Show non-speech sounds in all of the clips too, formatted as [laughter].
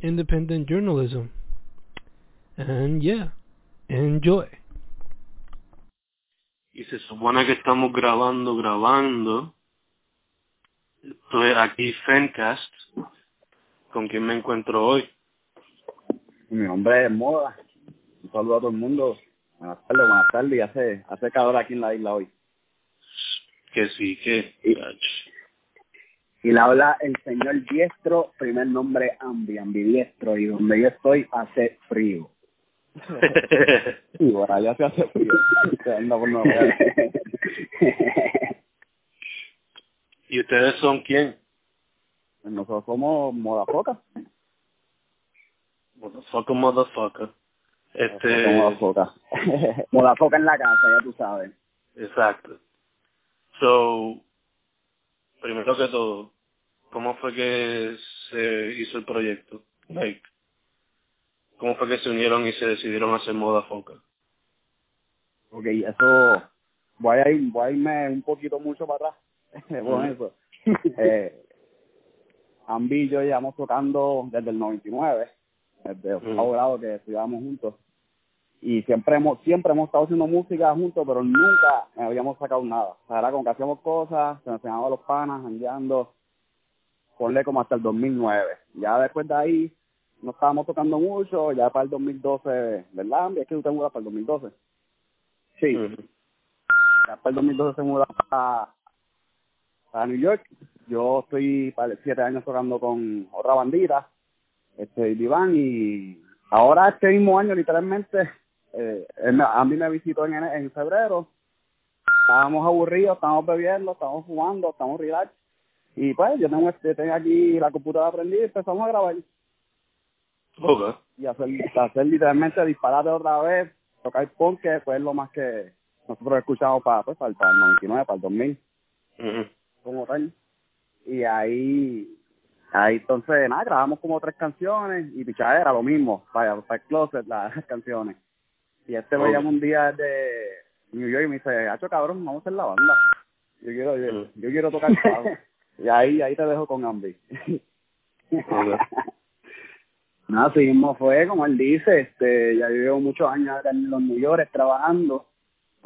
independent journalism. And yeah, enjoy. Y se supone que estamos grabando, grabando. Estoy aquí, Fencast. ¿Con quién me encuentro hoy? Mi nombre es Moda. Un saludo a todo el mundo. Buenas tardes, buenas tardes. Y hace, hace calor aquí en la isla hoy. Que sí, que... Y, y le habla el señor Diestro, primer nombre Ambi, ambidiestro. Y donde yo estoy hace frío. [laughs] y por allá se hace frío. ¿Y ustedes son quién? Nosotros somos Modafoca. Motherfucker, motherfucker. Este... Modafoca. [laughs] Modafoca en la casa, ya tú sabes. Exacto. So, primero que todo, ¿cómo fue que se hizo el proyecto? Like, ¿Cómo fue que se unieron y se decidieron hacer Modafoca? Ok, eso... Voy a, ir, voy a irme un poquito mucho para atrás [laughs] con eso. eh, Ambi y yo llevamos tocando desde el 99, desde el octavo grado que estudiábamos juntos. Y siempre hemos siempre hemos estado haciendo música juntos, pero nunca habíamos sacado nada. O sea, era como que hacíamos cosas, se nos enseñaba los panas, andando, ponle como hasta el 2009. Ya después de ahí no estábamos tocando mucho, ya para el 2012, ¿verdad? Es que tú te mudas para el 2012. Sí. Ya para el 2012 se muda a, a New York. Yo estoy para siete años tocando con otra bandita, este Iván, y ahora este mismo año literalmente, eh, él, a mí me visitó en, en febrero, estábamos aburridos, estábamos bebiendo, estábamos fumando, estamos relax, y pues yo tengo, este, tengo aquí la computadora prendida y empezamos a grabar. Okay. Y hacer, hacer literalmente disparate otra vez, tocar punk, que fue lo más que nosotros escuchamos para, pues, para, para el 99, para el 2000. Uh -huh. Como tal y ahí ahí entonces nada grabamos como tres canciones y pichada era lo mismo para, para el closet las canciones y este me llama un día de New York y me dice hacho cabrón vamos a hacer la banda yo quiero yo, yo quiero tocar bajo [laughs] y ahí ahí te dejo con Ambi [laughs] nada así mismo fue como él dice este ya llevo muchos años acá en los New York trabajando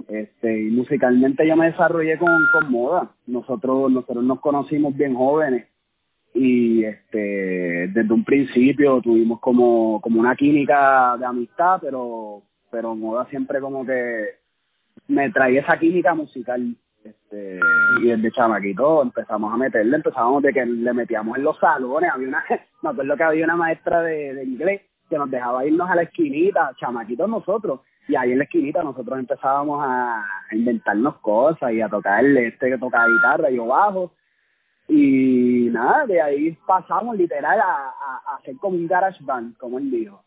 este y musicalmente yo me desarrollé con, con moda. Nosotros nosotros nos conocimos bien jóvenes y este desde un principio tuvimos como como una química de amistad pero pero moda siempre como que me traía esa química musical este y desde chamaquito empezamos a meterle empezábamos de que le metíamos en los salones había una [laughs] me acuerdo que había una maestra de, de inglés que nos dejaba irnos a la esquinita chamaquitos nosotros y ahí en la esquinita nosotros empezábamos a inventarnos cosas y a tocarle este que toca guitarra yo bajo y nada de ahí pasamos literal a, a, a hacer como un garage band como él dijo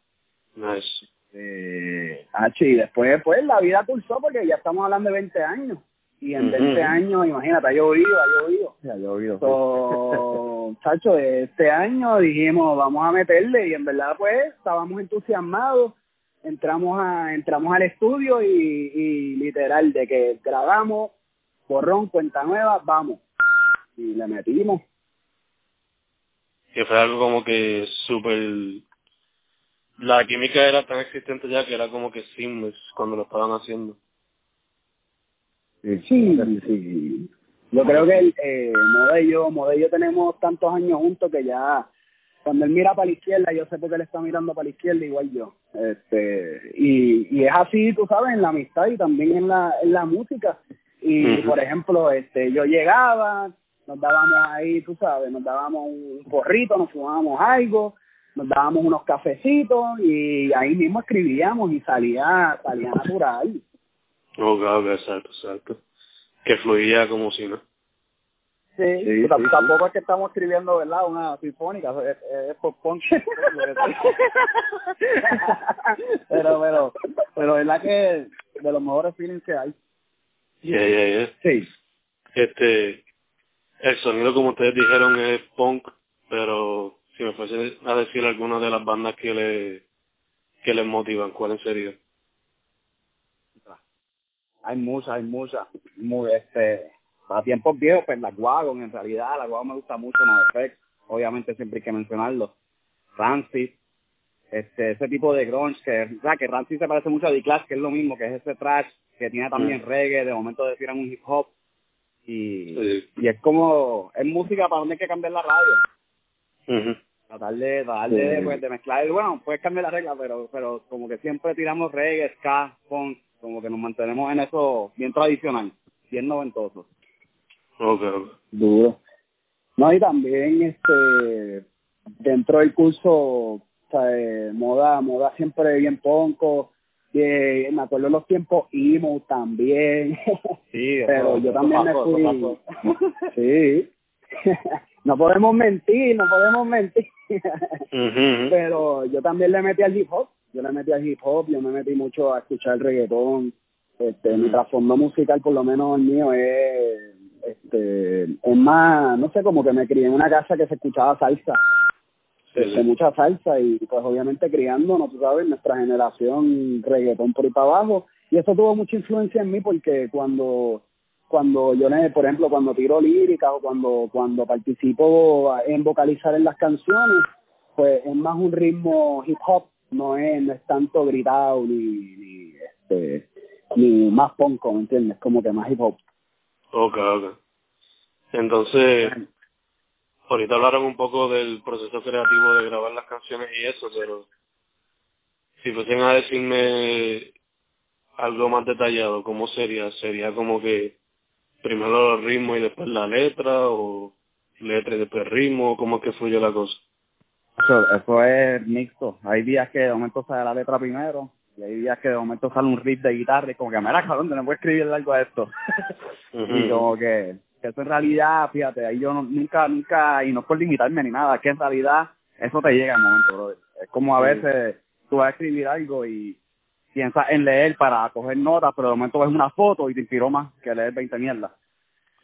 nice. Eh, y después pues la vida pulsó porque ya estamos hablando de 20 años y en uh -huh. 20 años imagínate ha llovido ha llovido. Ha llovido so, [laughs] chacho este año dijimos vamos a meterle y en verdad pues estábamos entusiasmados. Entramos a entramos al estudio y, y literal de que grabamos borrón cuenta nueva vamos. Y le metimos. Que fue algo como que súper la química era tan existente ya que era como que seamless cuando lo estaban haciendo sí sí, sí. yo creo que el, eh, Moda y yo Moda y yo tenemos tantos años juntos que ya cuando él mira para la izquierda, yo sé por qué él está mirando para la izquierda igual yo. Este, y, y es así, tú sabes, en la amistad y también en la, en la música. Y, uh -huh. por ejemplo, este, yo llegaba, nos dábamos ahí, tú sabes, nos dábamos un porrito, nos fumábamos algo, nos dábamos unos cafecitos y ahí mismo escribíamos y salía, salía natural. Oh, God, exacto, exacto. Que fluía como si no. Sí, Sí, tampoco es que estamos escribiendo, ¿verdad? Una sinfónica, es, es pop punk. [laughs] pero, pero, pero verdad que de los mejores feelings que hay. Yeah, yeah, yeah. Sí. Este, el sonido como ustedes dijeron es punk, pero si me fuese a decir alguna de las bandas que le que les motivan, ¿cuáles serían? Hay muchas, hay muchas. Muy, este, para tiempos viejos, pues la Wagon, en realidad, la Wagon me gusta mucho, no Effects, obviamente siempre hay que mencionarlo. Rancid, este, ese tipo de grunge, que, o sea, que se parece mucho a The Clash, que es lo mismo, que es ese trash, que tiene también Mm. reggae, de momento decían un hip hop, y, Sí. y es como, es música para donde hay que cambiar la radio. Tratar de tratar de, Sí. pues, de mezclar bueno puedes cambiar la regla pero pero como que siempre tiramos reggae ska punk como que nos mantenemos en eso bien tradicional bien noventoso Ok, ok. duro. No y también este dentro del curso o sea, eh, moda moda siempre bien ponco eh, me acuerdo los tiempos emo también. [laughs] Sí, pero yo también me fui. [laughs] sí. [laughs] No podemos mentir no podemos mentir. Pero yo también le metí al hip hop yo le metí al hip hop yo me metí mucho a escuchar reggaetón este mi Mm. trasfondo musical por lo menos el mío es este es más no sé como que me crié en una casa que se escuchaba salsa Sí, sí. mucha salsa y pues obviamente criándonos, tú sabes, nuestra generación reggaetón por ahí para abajo y eso tuvo mucha influencia en mí porque cuando cuando yo le, por ejemplo, cuando tiro lírica o cuando cuando participo en vocalizar en las canciones, pues es más un ritmo hip hop, no es no es tanto gritado ni, ni este ni más ponco, ¿me entiendes? Como que más hip hop. Ok, ok. Entonces, ahorita hablaron un poco del proceso creativo de grabar las canciones y eso, pero si fuesen a decirme algo más detallado, ¿cómo sería? ¿Sería como que primero el ritmo y después la letra o letra y después ritmo? ¿Cómo es que fluye la cosa? Eso, eso es mixto. Hay días que de momento sale la letra primero y hay días que de momento sale un riff de guitarra y como que, mira, cabrón, no puedo escribir algo a esto. [laughs] y como que, que eso en realidad, fíjate, ahí yo no- nunca, nunca, y no es por limitarme ni nada, que en realidad eso te llega al momento, brother. Es como a Sí. veces tú vas a escribir algo y piensas en leer para coger notas, pero de momento ves una foto y te inspiró más que leer 20 mierdas.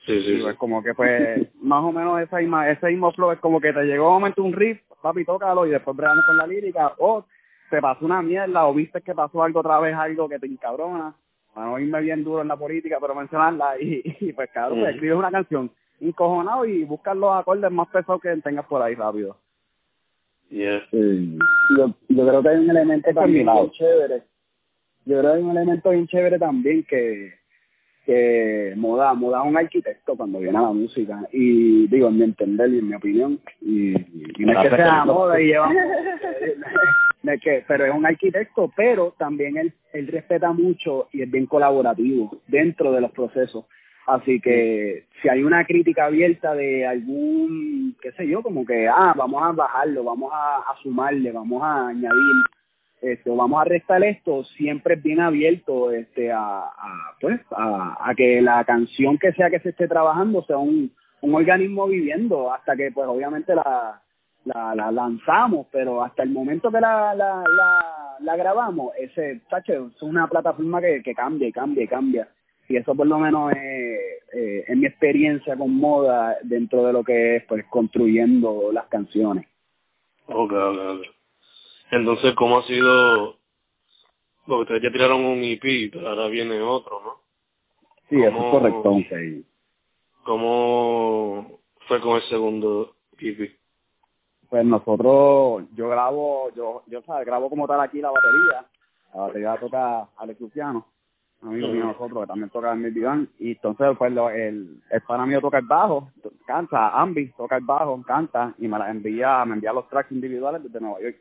Sí, sí, Y sí. pues como que pues [laughs] más o menos esa misma, ese mismo flow es como que te llegó un momento un riff, papi, tócalo y después bregamos con la lírica, o te pasó una mierda, o viste que pasó algo otra vez, algo que te encabrona, para no irme bien duro en la política, pero mencionarla, [laughs] y, y pues cabrón, pues escribes una canción encojonado y buscas los acordes más pesados que tengas por ahí rápido. Yeah. Yo, yo creo que hay un elemento también bien chévere. Yo creo que hay un elemento bien chévere también que, que Moda, Moda es un arquitecto cuando viene a la música. Y digo, en mi entender y en mi opinión. Y, y no es que sea Moda y lleva... [laughs] no es que, pero es un arquitecto, pero también él, él respeta mucho y es bien colaborativo dentro de los procesos. Así que si hay una crítica abierta de algún, qué sé yo, como que, ah, vamos a bajarlo, vamos a, a sumarle, vamos a añadir, este, vamos a restar esto, siempre es bien abierto este, a, a, pues, a, que la canción que sea que se esté trabajando sea un, organismo viviendo hasta que, pues, obviamente la, la, la lanzamos, pero hasta el momento que la, la, la, grabamos, ese, tacho, es una plataforma que, cambia y cambia y cambia y eso por lo menos es, eh, es mi experiencia con moda dentro de lo que es pues construyendo las canciones. Ok, ok, ok. Entonces, ¿cómo ha sido? Porque ustedes ya tiraron un EP, pero ahora viene otro, ¿no? Sí, eso es ¿Cómo- correcto. sí. ¿Cómo fue con el segundo E EP? Pues nosotros, yo grabo, yo, yo sabes, grabo como tal aquí la batería, la batería toca Alex Luciano, amigo mío nosotros que también toca en mi diván, y entonces pues lo- el, el pana mío toca el bajo, canta, Ambi toca el bajo, canta, y me la envía, me envía los tracks individuales desde Nueva York.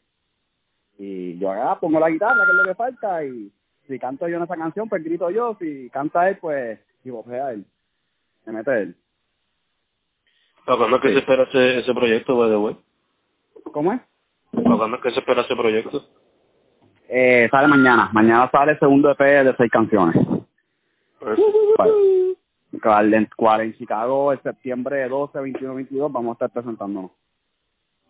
Y yo acá pongo la guitarra, que es lo que falta, y si canto yo en esa canción, pues grito yo, si canta él, pues, y bofea él, se mete él. ¿Para cuándo es que Sí. se espera ese, ese proyecto, by the way? ¿Cómo es? ¿Para cuándo es que se espera ese proyecto? Eh, sale mañana, mañana sale el segundo EP de seis canciones. Perfect. Vale. cual en, en Chicago el septiembre 12, 21, 22 vamos a estar presentándonos.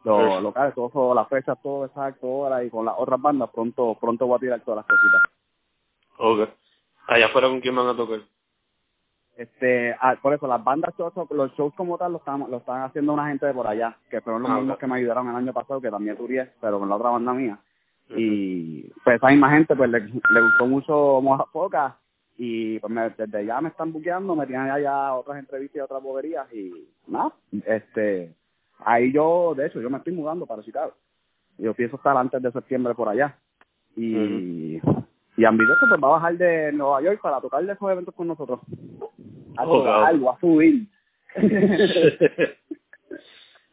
Los locales, todo, las fechas, todo exacto, hora y con las otras bandas pronto pronto voy a tirar todas las cositas. Ok. Allá afuera con quién van a tocar. Este, ah, por eso las bandas, los shows como tal, los están, lo están haciendo una gente de por allá, que fueron los Ah, mismos que me ayudaron el año pasado, que también turié, pero con la otra banda mía. Y pues esa misma gente pues le, le gustó mucho Moja Foca y pues me- desde ya me están buqueando, me tienen allá otras entrevistas y otras boberías y nada, este, ahí yo, de hecho, yo me estoy mudando para Chicago. Yo pienso estar antes de septiembre por allá. Y, y Ambidioso pues va a bajar de Nueva York para tocar de esos eventos con nosotros. A Oh, tocar, cabrón. va a subir. [laughs]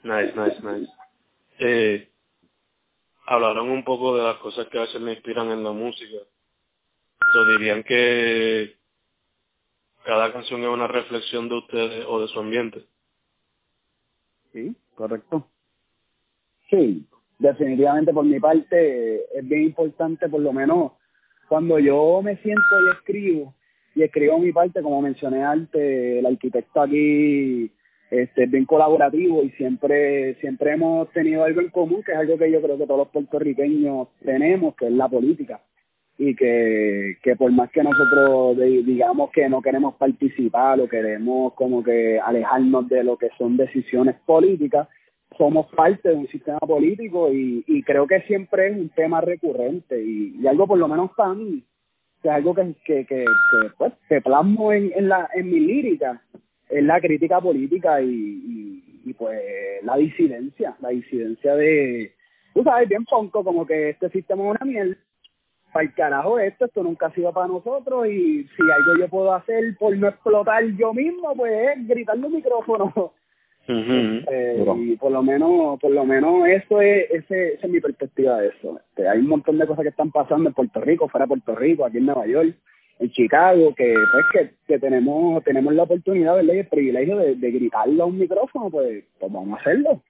nice, nice, nice. Eh, hablaron un poco de las cosas que a veces le inspiran en la música. So, dirían que cada canción es una reflexión de ustedes o de su ambiente. Sí, correcto. Sí, definitivamente por mi parte es bien importante, por lo menos cuando yo me siento y escribo, y escribo mi parte, como mencioné antes, el arquitecto aquí este, es bien colaborativo y siempre siempre hemos tenido algo en común, que es algo que yo creo que todos los puertorriqueños tenemos, que es la política. Y que, que por más que nosotros digamos que no queremos participar o queremos como que alejarnos de lo que son decisiones políticas, somos parte de un sistema político y, y creo que siempre es un tema recurrente y, y algo por lo menos para mí, que es algo que, que, que, pues, plasmo en, en, la, en mi lírica, es la crítica política y, y, y, pues la disidencia, la disidencia de, tú sabes, bien ponco, como que este sistema es una mierda, para el carajo esto, esto nunca ha sido para nosotros y si algo yo puedo hacer por no explotar yo mismo, pues es gritar los micrófonos eh, Duro. y por lo menos por lo menos eso es ese, esa es mi perspectiva de eso Este, hay un montón de cosas que están pasando en Puerto Rico fuera de Puerto Rico aquí en Nueva York en Chicago que pues que, que tenemos tenemos la oportunidad ¿verdad? y el privilegio de, de gritarlo a un micrófono pues, pues vamos a hacerlo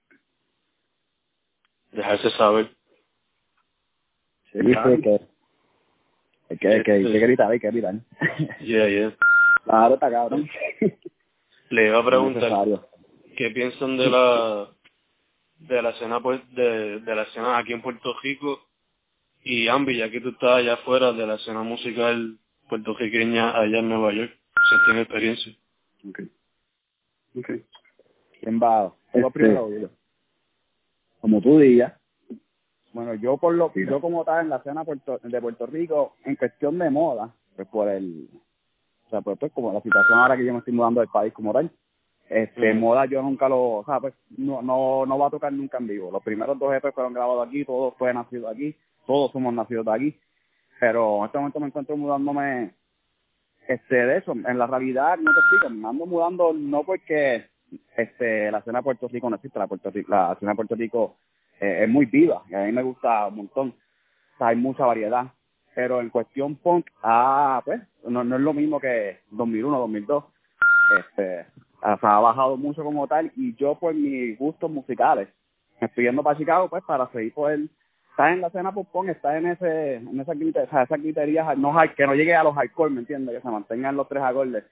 Dejarse saber. sí, que hay que, hay que, hay que gritar hay que gritar Yeah, yeah. claro está cabrón Le iba a preguntar. ¿qué piensan de la de la escena pues de, de la escena aquí en Puerto Rico y Ambi, ya que tú estás allá afuera de la escena musical puertorriqueña allá en Nueva York, si tienes experiencia. Okay. Okay. ¿Quién va? Este- primero. Como tú digas. Bueno, yo por lo yo como tal en la escena Puerto- de Puerto Rico, en cuestión de moda, pues por el, o sea, pues, pues, como la situación ahora que yo me estoy mudando del país como tal, este, moda yo nunca lo, o sea, pues no, no, no va a tocar nunca en vivo. Los primeros dos EP fueron grabados aquí, todos fue nacido aquí, todos somos nacidos de aquí, pero en este momento me encuentro mudándome este de eso. En la realidad no te explico me ando mudando no porque este la escena de Puerto Rico no existe la Puerto Rico, la escena de Puerto Rico eh, es muy viva y a mí me gusta un montón. O sea, hay mucha variedad. Pero en cuestión punk ah pues no, no es lo mismo que 2001 2002 este o sea, ha bajado mucho como tal y yo por mis gustos musicales me estoy yendo para Chicago pues para seguir poder estar en la escena pop punk, estar en ese en esa o sea, esas griterías no que no llegue a los hardcore me entiendes que se mantengan los tres acordes.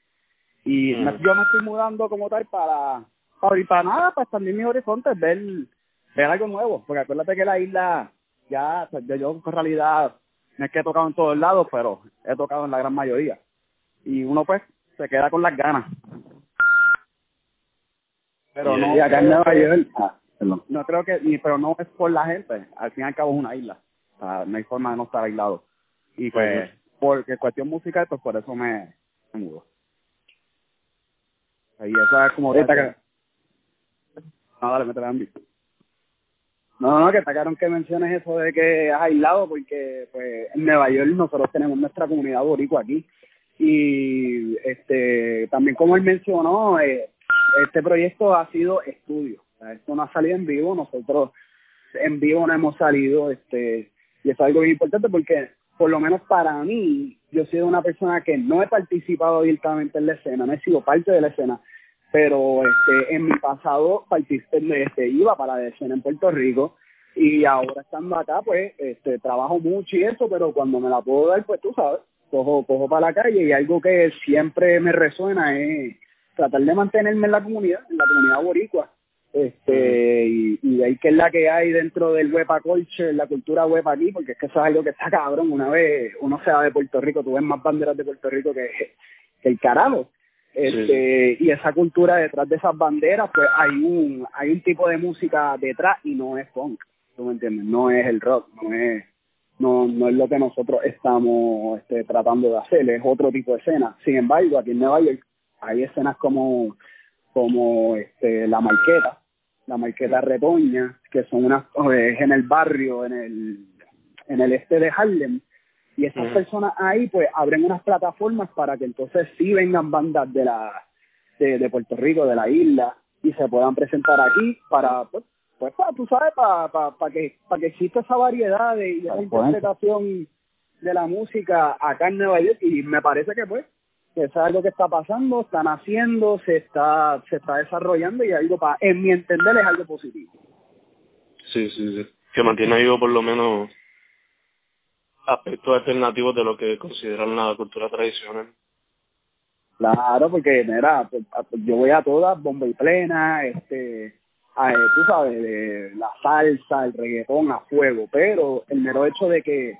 Y Mm. me- yo me estoy mudando como tal para para, para nada para expandir mis horizontes ver ver algo nuevo porque acuérdate que la isla ya yo, yo en realidad no es que he tocado en todos lados pero he tocado en la gran mayoría. Y uno pues se queda con las ganas. Pero no y acá en Nueva York, ah, no creo que ni pero no es por la gente al fin y al cabo es una isla. O sea, no hay forma de no estar aislado. Y pues porque cuestión musical pues por eso me, me mudo. Y eso es como Está ca- no dale métele Andy No, no, que está cabrón que menciones eso de que has aislado, porque pues en Nueva York nosotros tenemos nuestra comunidad boricua aquí. Y este también como él mencionó, eh, este proyecto ha sido estudio. Esto no ha salido en vivo, nosotros en vivo no hemos salido, este, y es algo bien importante porque por lo menos para mí, yo he sido una persona que no he participado directamente en la escena, no he sido parte de la escena, pero este en mi pasado este, iba para la escena en Puerto Rico y ahora estando acá pues este trabajo mucho y eso pero cuando me la puedo dar pues tú sabes cojo, cojo para la calle y algo que siempre me resuena es tratar de mantenerme en la comunidad, en la comunidad boricua. Este, y, y ahí que es la que hay dentro del huepa culture, la cultura huepa aquí, porque es que eso es algo que está cabrón. Una vez uno se va de Puerto Rico, tú ves más banderas de Puerto Rico que, que el carajo. Este, y esa cultura detrás de esas banderas, pues hay un, hay un tipo de música detrás y no es punk, ¿tú me entiendes? No es el rock, no es, no, no es lo que nosotros estamos este, tratando de hacer, es otro tipo de escena. Sin embargo, aquí en Nueva York hay escenas como, como este, la marqueta, la marqueta retoña, que son unas, eh, en el barrio, en el, en el este de Harlem, y esas personas ahí pues abren unas plataformas para que entonces sí vengan bandas de la de, de Puerto Rico, de la isla, y se puedan presentar aquí para pues, pues para, tú sabes, para, para, que para que exista esa variedad de, y esa interpretación de la música acá en Nueva York y me parece que pues que es algo que está pasando, están haciendo, se está se está desarrollando y algo para en mi entender es algo positivo. Sí, sí, sí. Que mantiene vivo por lo menos aspectos alternativos de lo que consideran la cultura tradicional. Claro, porque mira, pues, yo voy a todas, bomba y plena, este, a, tú sabes, de la salsa, el reggaetón a fuego, pero el mero hecho de que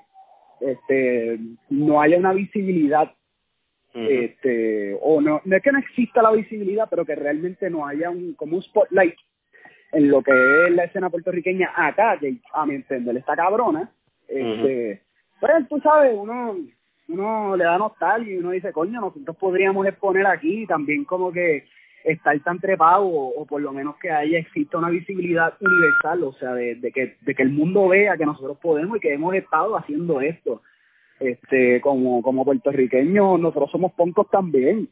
este no haya una visibilidad este o no no es que no exista la visibilidad pero que realmente no haya un como un spotlight en lo que es la escena puertorriqueña acá que a mi entender está cabrona este pues tú sabes, uno, uno le da nostalgia y uno dice, coño, nosotros podríamos exponer aquí también como que estar tan trepado o, por lo menos que haya exista una visibilidad universal, o sea, de, de, que, de que el mundo vea que nosotros podemos y que hemos estado haciendo esto. Este, como, como puertorriqueños, nosotros somos poncos también.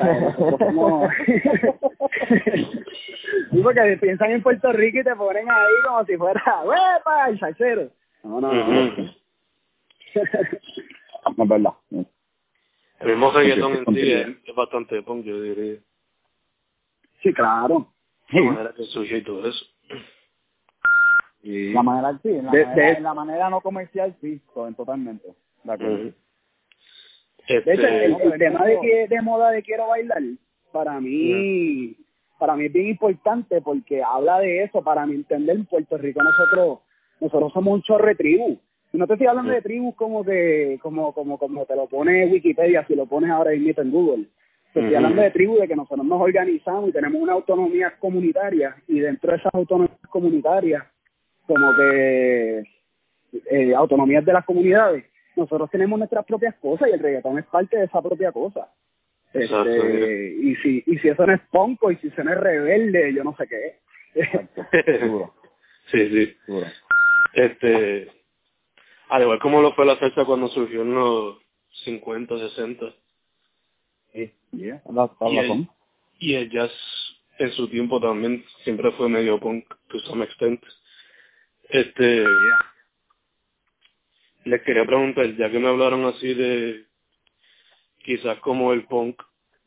nosotros somos... [laughs] porque piensan en Puerto Rico y te ponen ahí como si fuera, ¡huepa! El salsero. No, no, no no es verdad. El mismo reggaetón en sí es, bastante punk, yo diría. Sí, claro. La manera que surge y todo eso. Y... La manera, sí, en la, de, manera, de... En la manera no comercial, sí, totalmente. De acuerdo. Este... De hecho, el, el tema de, que, de moda de quiero bailar, para mí, para mí es bien importante porque habla de eso, para mi entender, en Puerto Rico nosotros, nosotros somos un chorre tribu no te estoy hablando de tribus como que, como, como, como te lo pone Wikipedia, si lo pones ahora mismo en Google. Te estoy hablando de tribus de que nosotros nos organizamos y tenemos una autonomía comunitaria y dentro de esas autonomías comunitarias, como que eh, autonomías de las comunidades, nosotros tenemos nuestras propias cosas y el reggaetón es parte de esa propia cosa. Este, y si y si eso no es ponco y si eso no es rebelde, yo no sé qué [laughs] Seguro. sí, sí. Seguro. Este, al igual como lo fue la salsa cuando surgió en los 50, 60. Sí, yeah. y, el, y el jazz en su tiempo también siempre fue medio punk, to some extent. Este, les quería preguntar, ya que me hablaron así de quizás como el punk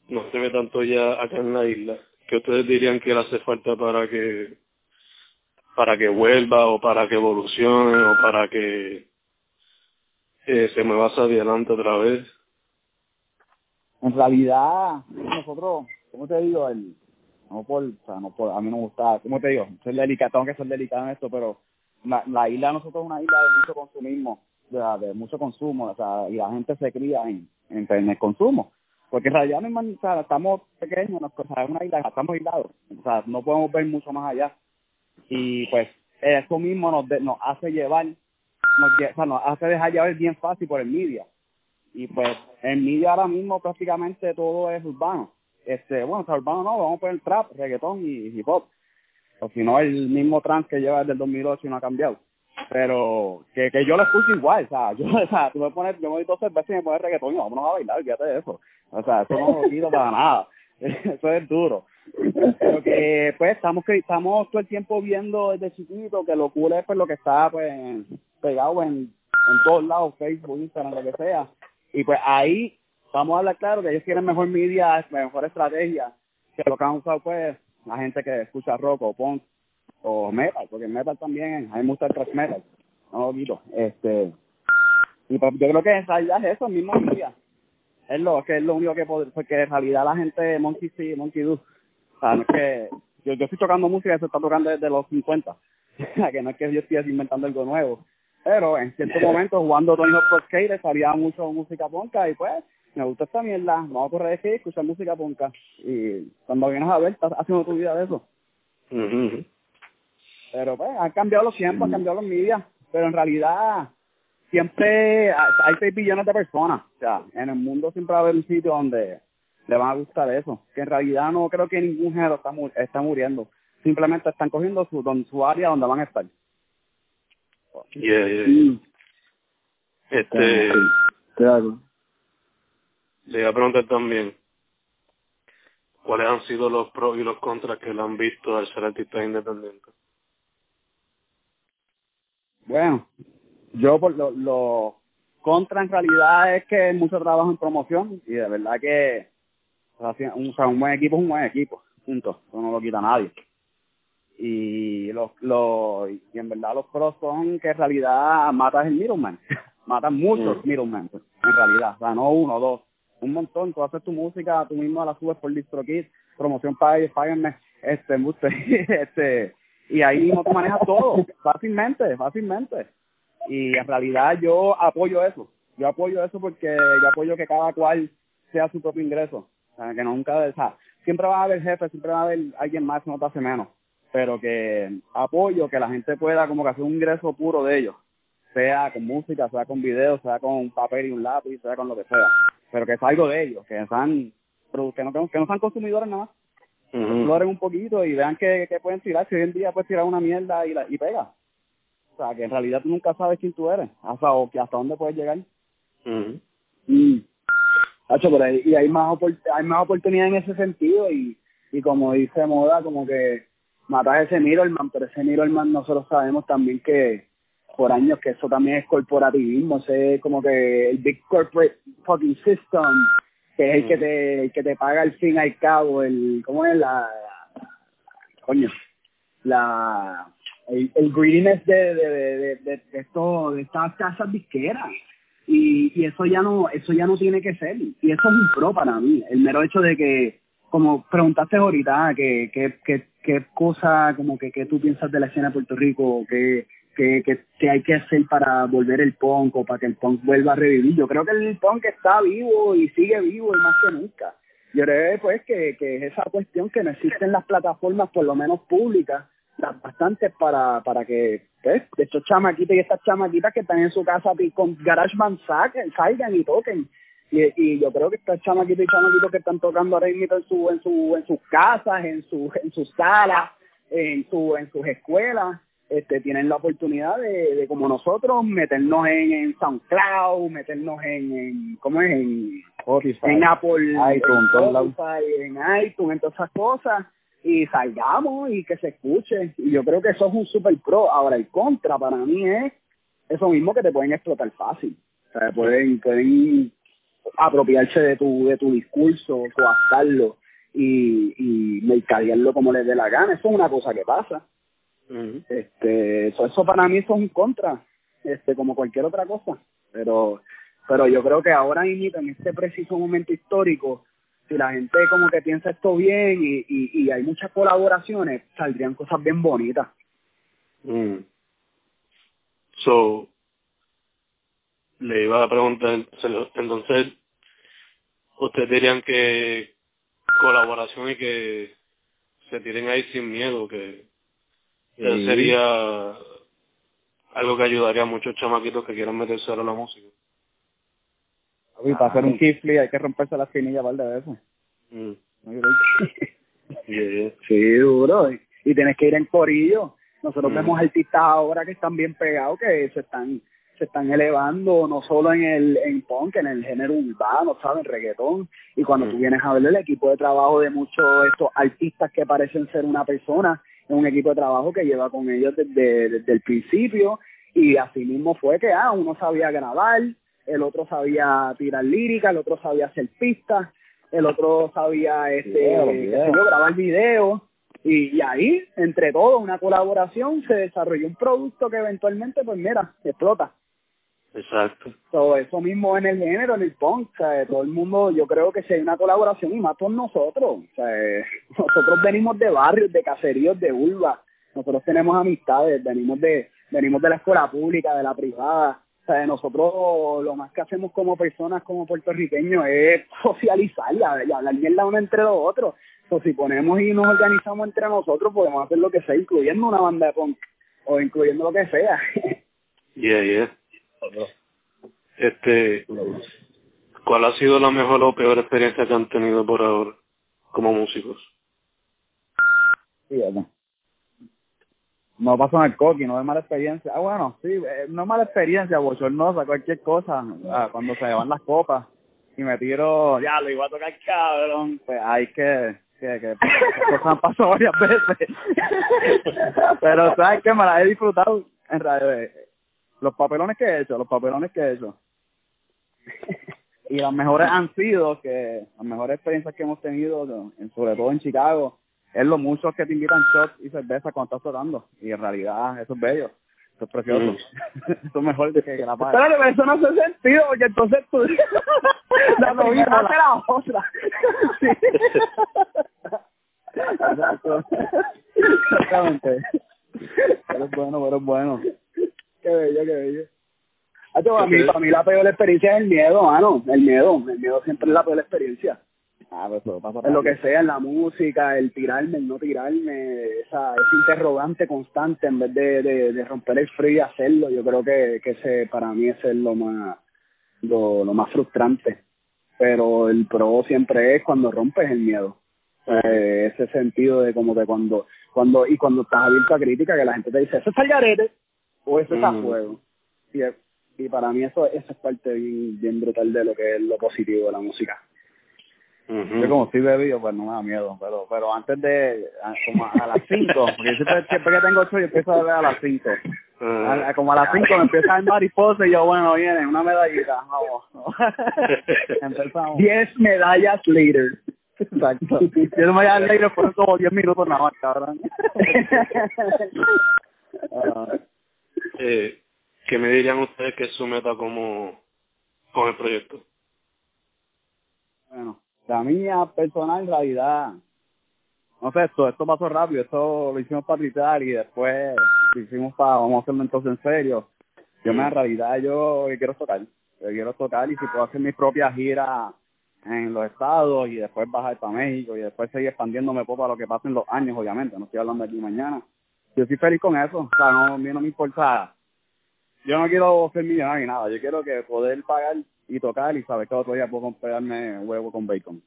no se ve tanto ya acá en la isla, ¿qué ustedes dirían que le hace falta para que para que vuelva o para que evolucione o para que eh, se me hacia adelante otra vez. En realidad, nosotros, ¿cómo te digo? El, no por, o sea, no por, a mí no gusta, ¿cómo te digo? Ser delicado, tengo que ser delicado en esto, pero la, la isla nosotros es una isla de mucho consumismo, de, mucho consumo, o sea, y la gente se cría en, en, el consumo. Porque en realidad sea, estamos pequeños, o sea, es una isla, estamos aislados, o sea, no podemos ver mucho más allá. Y pues eso mismo nos, nos hace llevar nos, o sea, nos hace dejar llevar bien fácil por el media. Y pues en media ahora mismo prácticamente todo es urbano. Este, bueno, o urbano no, vamos a poner trap, reggaetón y hip hop. O si no, el mismo trans que lleva desde el 2008 y no ha cambiado. Pero que, que yo lo escucho igual, o sea, [laughs] yo, o sea, tú me pones, yo me doy dos cervezas y me pones reggaetón y vámonos a bailar, fíjate de eso. O sea, eso no lo pido para [laughs] nada. [laughs] Eso es duro. Pero que, pues, estamos, estamos todo el tiempo viendo desde chiquito que lo cool es pues lo que está, pues, pegado en, en todos lados, Facebook, Instagram, lo que sea. Y pues ahí vamos a hablar claro que ellos tienen mejor media, mejor estrategia que lo que han usado pues la gente que escucha rock o punk o metal, porque metal también, gusta el thrash metal, no lo. Este, Y pues yo creo que en realidad es eso, el mismo día. Es lo que es lo único que puede, porque en realidad la gente Monkey sí, Monkey do. O sea, no es que yo, yo estoy tocando música que se está tocando desde los 50. [laughs] que no es que yo esté inventando algo nuevo. Pero en ciertos momentos jugando Tony Hawk Pro Skater salía mucho música ponca y pues me gusta esta mierda, vamos a correr de escuchar música ponca. Y cuando vienes a ver, estás haciendo tu vida de eso. Pero pues han cambiado los tiempos, han cambiado los medios, pero en realidad siempre hay 6 billones de personas. O sea, en el mundo siempre va a haber un sitio donde le van a gustar eso. Que en realidad no creo que ningún género está, está muriendo. Simplemente están cogiendo su, don, su área donde van a estar. Yeah, yeah, yeah. Este. Claro. Le iba a preguntar también. ¿Cuáles han sido los pros y los contras que le han visto al ser artista independiente? Bueno, yo por lo, lo contra en realidad es que mucho trabajo en promoción y de verdad que o sea, un, o sea, un buen equipo es un buen equipo, punto, eso no lo quita nadie. Y los, los y en verdad los pros son que en realidad matas el middleman, matan muchos Mm. middlemen en realidad, o sea, no uno dos, un montón, tú haces tu música, tú mismo la subes por DistroKid, promoción para ellos, páguenme, este, [laughs] este, y ahí mismo tú manejas todo, fácilmente, fácilmente. Y en realidad yo apoyo eso, yo apoyo eso porque yo apoyo que cada cual sea su propio ingreso, o sea, que nunca, o sea, siempre va a haber jefe, siempre va a haber alguien más que no te hace menos, pero que apoyo que la gente pueda como que hacer un ingreso puro de ellos, sea con música, sea con videos, sea con un papel y un lápiz, sea con lo que sea, pero que es algo de ellos, que sean, que no, que no sean consumidores nada más, exploren un poquito y vean que, que pueden tirar, si hoy en día puedes tirar una mierda y, la, y pega. O sea, que en realidad tú nunca sabes quién tú eres, hasta, o que hasta dónde puedes llegar. Mm. Hacho, pero hay, y hay más opor- hay más oportunidad en ese sentido y, y como dice Moda, como que matas ese middleman, pero ese middleman nosotros sabemos también que por años que eso también es corporativismo, ese es como que el big corporate fucking system, que es el que te, el que te paga al fin al cabo, el, ¿cómo es la, coño? La, el, el greediness de, de, de, de, de, de esto, de estas casas disqueras. Y, y eso ya no eso ya no tiene que ser. Y eso es un pro para mí. El mero hecho de que como preguntaste ahorita que que que, que cosa como que, que tú piensas de la escena de Puerto Rico que que, que que hay que hacer para volver el punk o para que el punk vuelva a revivir. Yo creo que el punk está vivo y sigue vivo y más que nunca. Yo creo pues que, que es esa cuestión que no existen las plataformas por lo menos públicas las bastantes para para que pues, estos chamaquitos y estas chamaquitas que están en su casa con GarageBand salgan y toquen y, y yo creo que estos chamaquitos y chamaquitos que están tocando ahora mismo en su en su en sus casas en su en sus salas en su en sus escuelas este tienen la oportunidad de, de como nosotros meternos en, en SoundCloud meternos en, en cómo es en en Apple iTunes. Spotify, en iTunes en todas esas cosas y salgamos y que se escuche. Y yo creo que eso es un super pro. Ahora, el contra para mí es eso mismo que te pueden explotar fácil. O sea, pueden, pueden apropiarse de tu, de tu discurso, coartarlo y, y mercadearlo como les dé la gana. Eso es una cosa que pasa. Este, eso, eso para mí eso es un contra, este, como cualquier otra cosa. Pero, pero yo creo que ahora en este preciso momento histórico, si la gente como que piensa esto bien y, y, y hay muchas colaboraciones, saldrían cosas bien bonitas. Mm. So, le iba a preguntar, entonces, ¿ustedes dirían que colaboración y que se tiren ahí sin miedo, que Sí. sería algo que ayudaría a muchos chamaquitos que quieran meterse a la música? Y para hacer un kifli hay que romperse la espinilla par de veces. Mm. [laughs] Sí, duro. Y, y tienes que ir en corillo. Nosotros Mm. vemos artistas ahora que están bien pegados, que se están se están elevando no solo en el en punk, en el género urbano, ¿sabes? Reggaetón. Y cuando Mm. tú vienes a ver el equipo de trabajo de muchos de estos artistas que parecen ser una persona, es un equipo de trabajo que lleva con ellos desde, desde el principio. Y así mismo fue que ah, uno sabía grabar, el otro sabía tirar lírica, el otro sabía hacer pistas, el otro sabía este Video, video. grabar videos y, y ahí entre todos una colaboración se desarrolló un producto que eventualmente pues mira explota Exacto. Todo eso mismo en el género, en el punk, ¿sabes? todo el mundo, yo creo que si hay una colaboración y más con nosotros, ¿sabes? [laughs] nosotros venimos de barrios, de caseríos, de urba, nosotros tenemos amistades, venimos de venimos de la escuela pública, de la privada, ¿sabes? nosotros lo más que hacemos como personas, como puertorriqueños, es [laughs] socializar y hablar mierda uno entre los otros. Entonces, si ponemos y nos organizamos entre nosotros, podemos hacer lo que sea, incluyendo una banda de punk o incluyendo lo que sea. [laughs] Yeah, yeah. Este, ¿cuál ha sido la mejor o peor experiencia que han tenido por ahora como músicos? Sí. No pasó en el coqui, no es mala experiencia. Ah, bueno, sí, eh, no es mala experiencia, bochornosa, cualquier cosa. Ah, cuando se van las copas y me tiro, ya lo iba a tocar cabrón, pues hay que, que, que cosas han pasado varias veces. [laughs] Pero sabes que me la he disfrutado en realidad los papelones que he hecho, los papelones que he hecho. [laughs] y las mejores han sido que las mejores experiencias que hemos tenido, sobre todo en Chicago, es lo muchos que te invitan shots y cerveza cuando estás tocando. Y en realidad eso es bello. Eso es precioso. Mm. [laughs] eso es mejor que, que la paz. Pero eso no hace sentido, porque entonces tú... [laughs] la hace la otra. sí. Exactamente. Pero es bueno, pero es bueno. Qué bello, qué bello. para, mí, para mí la peor experiencia es el miedo, mano. El miedo. El miedo siempre es la peor experiencia. Ah, pues eso pasa en lo que sea, en la música, el tirarme, el no tirarme, esa, ese interrogante constante en vez de, de, de romper el frío y hacerlo, yo creo que, que ese para mí es lo más, lo, lo más frustrante. Pero el pro siempre es cuando rompes el miedo. Eh, ese sentido de como que cuando, cuando, y cuando estás abierto a crítica, que la gente te dice, eso está el garete, o eso está a fuego. Y, y para mí eso, eso es parte bien, bien brutal de lo que es lo positivo de la música. Yo como estoy bebido, pues no me da miedo, pero pero antes de, a, como a, las 5, porque siempre, siempre que tengo ocho yo empiezo a beber a las 5. Ah. como a las 5 me empieza a dar mariposa y yo, bueno, viene, una medallita, vamos. [laughs] Empezamos. 10 medallas later. Exacto. Yo no me voy a dar later por como 10 minutos nada más, cabrón. uh, [laughs] eh, ¿qué me dirían ustedes que es su meta como con el proyecto? Bueno, la mía personal en realidad, no sé, esto, esto pasó rápido, esto lo hicimos para gritar y después lo hicimos para, vamos a hacerlo entonces en serio. Yo me en realidad yo quiero tocar, yo quiero tocar y si puedo hacer mis propias giras en los estados y después bajar para México y después seguir expandiéndome poco a lo que pasa en los años, obviamente, no estoy hablando aquí mañana yo estoy feliz con eso. O sea, no, a mí no me importa. Yo no quiero ser millonario ni nada. Yo quiero que poder pagar y tocar y saber que otro día puedo comprarme huevo con bacon.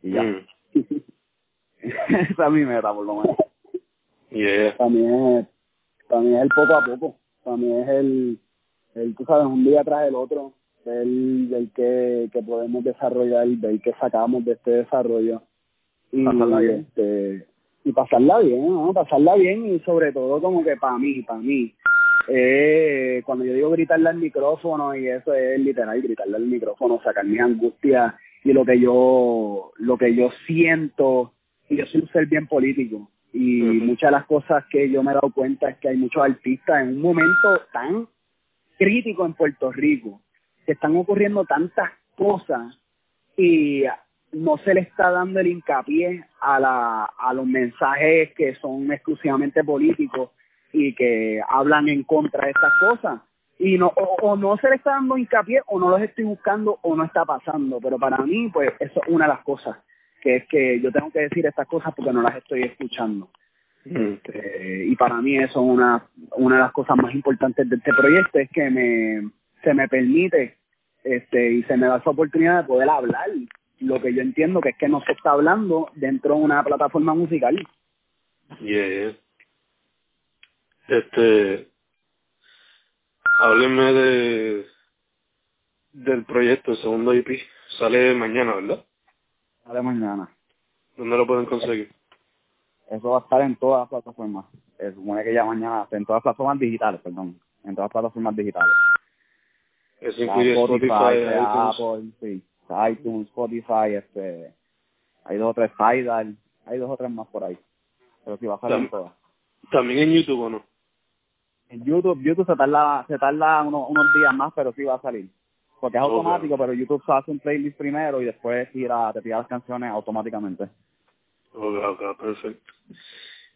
Y ya. Mm. [laughs] Esa es mi meta, por lo menos. Yeah. También es, también es el poco a poco. También es el, el tú sabes, un día tras el otro, el del que, que podemos desarrollar, del que sacamos de este desarrollo. Y este, y pasarla bien, ¿no? Pasarla bien y sobre todo como que para mí, para mí, eh, cuando yo digo gritarle al micrófono y eso es literal, gritarle al micrófono, sacar mis angustias y lo que yo, lo que yo siento, y yo soy un ser bien político y muchas de las cosas que yo me he dado cuenta es que hay muchos artistas en un momento tan crítico en Puerto Rico, que están ocurriendo tantas cosas y no se le está dando el hincapié a, la, a los mensajes que son exclusivamente políticos y que hablan en contra de estas cosas. Y no, o, no se le está dando hincapié o no los estoy buscando o no está pasando. Pero para mí, pues eso es una de las cosas, que es que yo tengo que decir estas cosas porque no las estoy escuchando. Mm. Este, y para mí eso es una, una de las cosas más importantes de este proyecto, es que me, se me permite este, y se me da esa oportunidad de poder hablar lo que yo entiendo que es que no se está hablando dentro de una plataforma musical. Yeah. Este, háblenme de del proyecto, el segundo IP. Sale mañana, ¿verdad? Sale mañana. ¿Dónde lo pueden conseguir? Eso va a estar en todas las plataformas. Se supone que ya mañana, en todas las plataformas digitales, perdón. En todas las plataformas digitales. Eso incluye Spotify, Apple, sí iTunes, Spotify, este, hay dos o tres Tidal, hay dos o tres más por ahí. Pero va a salir todas. También en YouTube, ¿o no? En YouTube, YouTube se tarda, se tarda unos, unos días más, pero sí va a salir. Porque es automático, pero YouTube se hace un playlist primero y después tira, te tira las canciones automáticamente. Ok, ok, perfecto.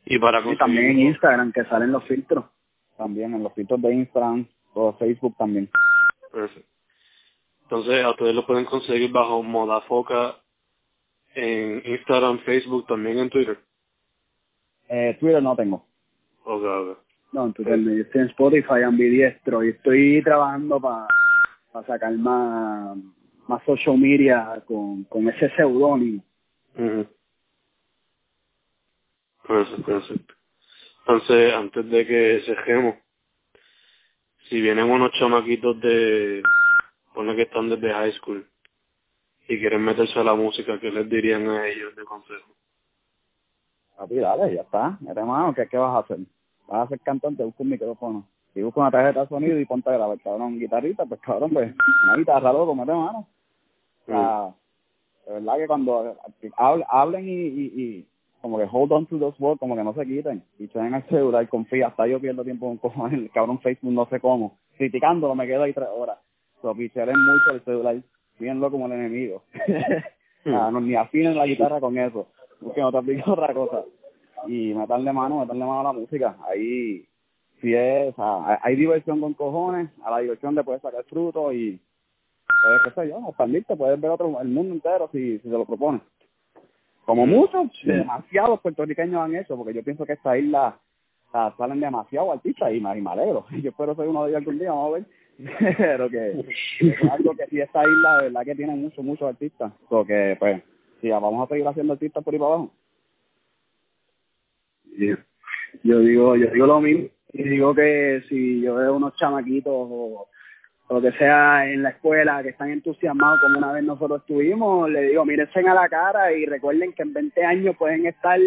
Y para Y también en Instagram, que salen los filtros. También en los filtros de Instagram o Facebook también. Perfecto. Entonces, a ustedes lo pueden conseguir bajo Modafoca en Instagram, Facebook, también en Twitter. Eh, Twitter no tengo. Ok, ok. No, en Twitter no. Yo estoy en Spotify, ambidiestro, y estoy trabajando para sacar más, más social media con, con ese seudónimo. Ujú. Perfecto, perfecto. Entonces, antes de que cerremos, si vienen unos chamaquitos de, pone que están desde high school y quieren meterse a la música, ¿qué les dirían a ellos de consejo? Papi, dale, ya está. Mete mano, ¿qué, ¿qué vas a hacer? Vas a ser cantante, busca un micrófono. Si busca una tarjeta de sonido y ponte a grabar, cabrón, guitarrita, pues cabrón, pues una guitarra, loco, mete mano. O sea, de verdad que cuando hab- hablen y, y, y como que hold on to those words, como que no se quiten. Y se den al celular y confía. Hasta yo pierdo tiempo cojones en el cabrón Facebook, no sé cómo. Criticándolo, me quedo ahí tres horas. So, picheren mucho el celular, viéndolo como el enemigo. [laughs] Ah, no, ni afinen la guitarra con eso. Busquen otra, [laughs] otra cosa. Y meterle mano, meterle mano a la música. Ahí, si es, o sea, hay- diversión con cojones, a la diversión le puedes sacar fruto y, puedes, qué sé yo, expandirte, puedes ver otro, el mundo entero si, si se lo propones. Como muchos, demasiados puertorriqueños han hecho, porque yo pienso que esta isla o sea, salen demasiados artistas y y me alegro. [laughs] Yo espero ser uno de ellos algún día, vamos a ver. Pero que es algo que si esta isla de verdad que tiene muchos, muchos artistas. Porque, pues, sí, vamos a seguir haciendo artistas por ahí para abajo. Yo, yo digo, yo digo lo mismo. Y digo que si yo veo unos chamaquitos o, o lo que sea en la escuela que están entusiasmados como una vez nosotros estuvimos, le digo, mírense a la cara y recuerden que en 20 años pueden estar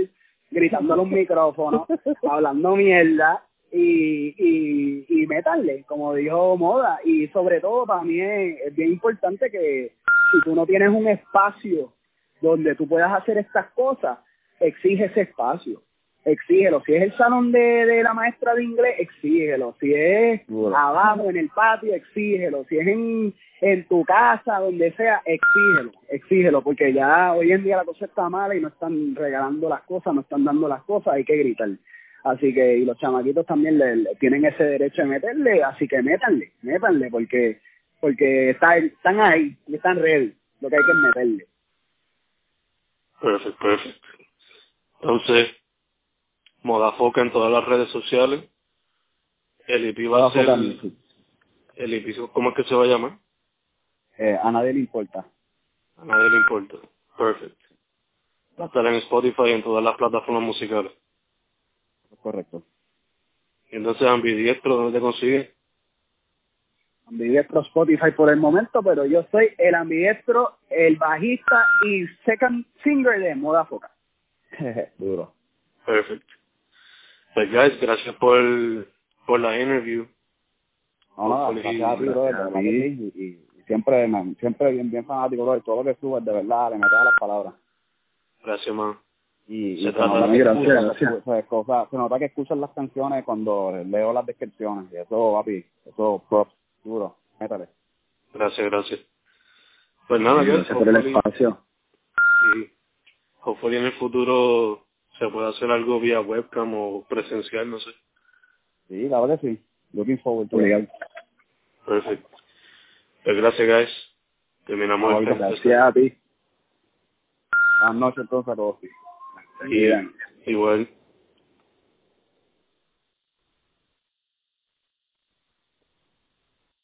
gritando en un micrófono, [laughs] hablando mierda y, y, y métanle, como dijo Moda. Y sobre todo para mí es, es bien importante que si tú no tienes un espacio donde tú puedas hacer estas cosas, exige ese espacio. Exígelo. Si es el salón de, de la maestra de inglés, exígelo. Si es abajo en el patio, exígelo. Si es en, en tu casa, donde sea, exígelo. Exígelo, porque ya hoy en día la cosa está mala y no están regalando las cosas, no están dando las cosas, hay que gritar. Así que, y los chamaquitos también le, le- tienen ese derecho de meterle, así que métanle, métanle, porque porque está, están ahí, están ready. Lo que hay que meterle. Perfecto, perfecto. Entonces, Modafoca en todas las redes sociales. El IP va a ser... El IP, ¿cómo es que se va a llamar? Eh, a nadie le importa. A nadie le importa. Perfecto. Va a estar en Spotify y en todas las plataformas musicales. Correcto. Y entonces, Ambidiestro, ¿dónde te consigues? ambidiestro Spotify por el momento, pero yo soy el ambidiestro, el bajista y second singer de Moda Foca. [laughs] Duro. Perfecto. Pues, guys, gracias por, por la interview. No, no, gracias a ti, brother, a y, y siempre, man, siempre bien, bien fanático, brother, todo lo que subes, de verdad, le metes a las palabras. Gracias, man. Y, y Se se, nota que escuchas, se, se nota que escuchas las canciones cuando leo las descripciones, y eso, papi, eso, props, duro, métale. Gracias, gracias. Pues nada, Gracias por el espacio. y hopefully en el futuro se puede hacer algo vía webcam o presencial, no sé. Sí, claro que sí. Looking forward to it. Perfecto. Pues gracias, guys. Terminamos el podcast. Gracias a ti. Buenas noches entonces a todos. Y, igual.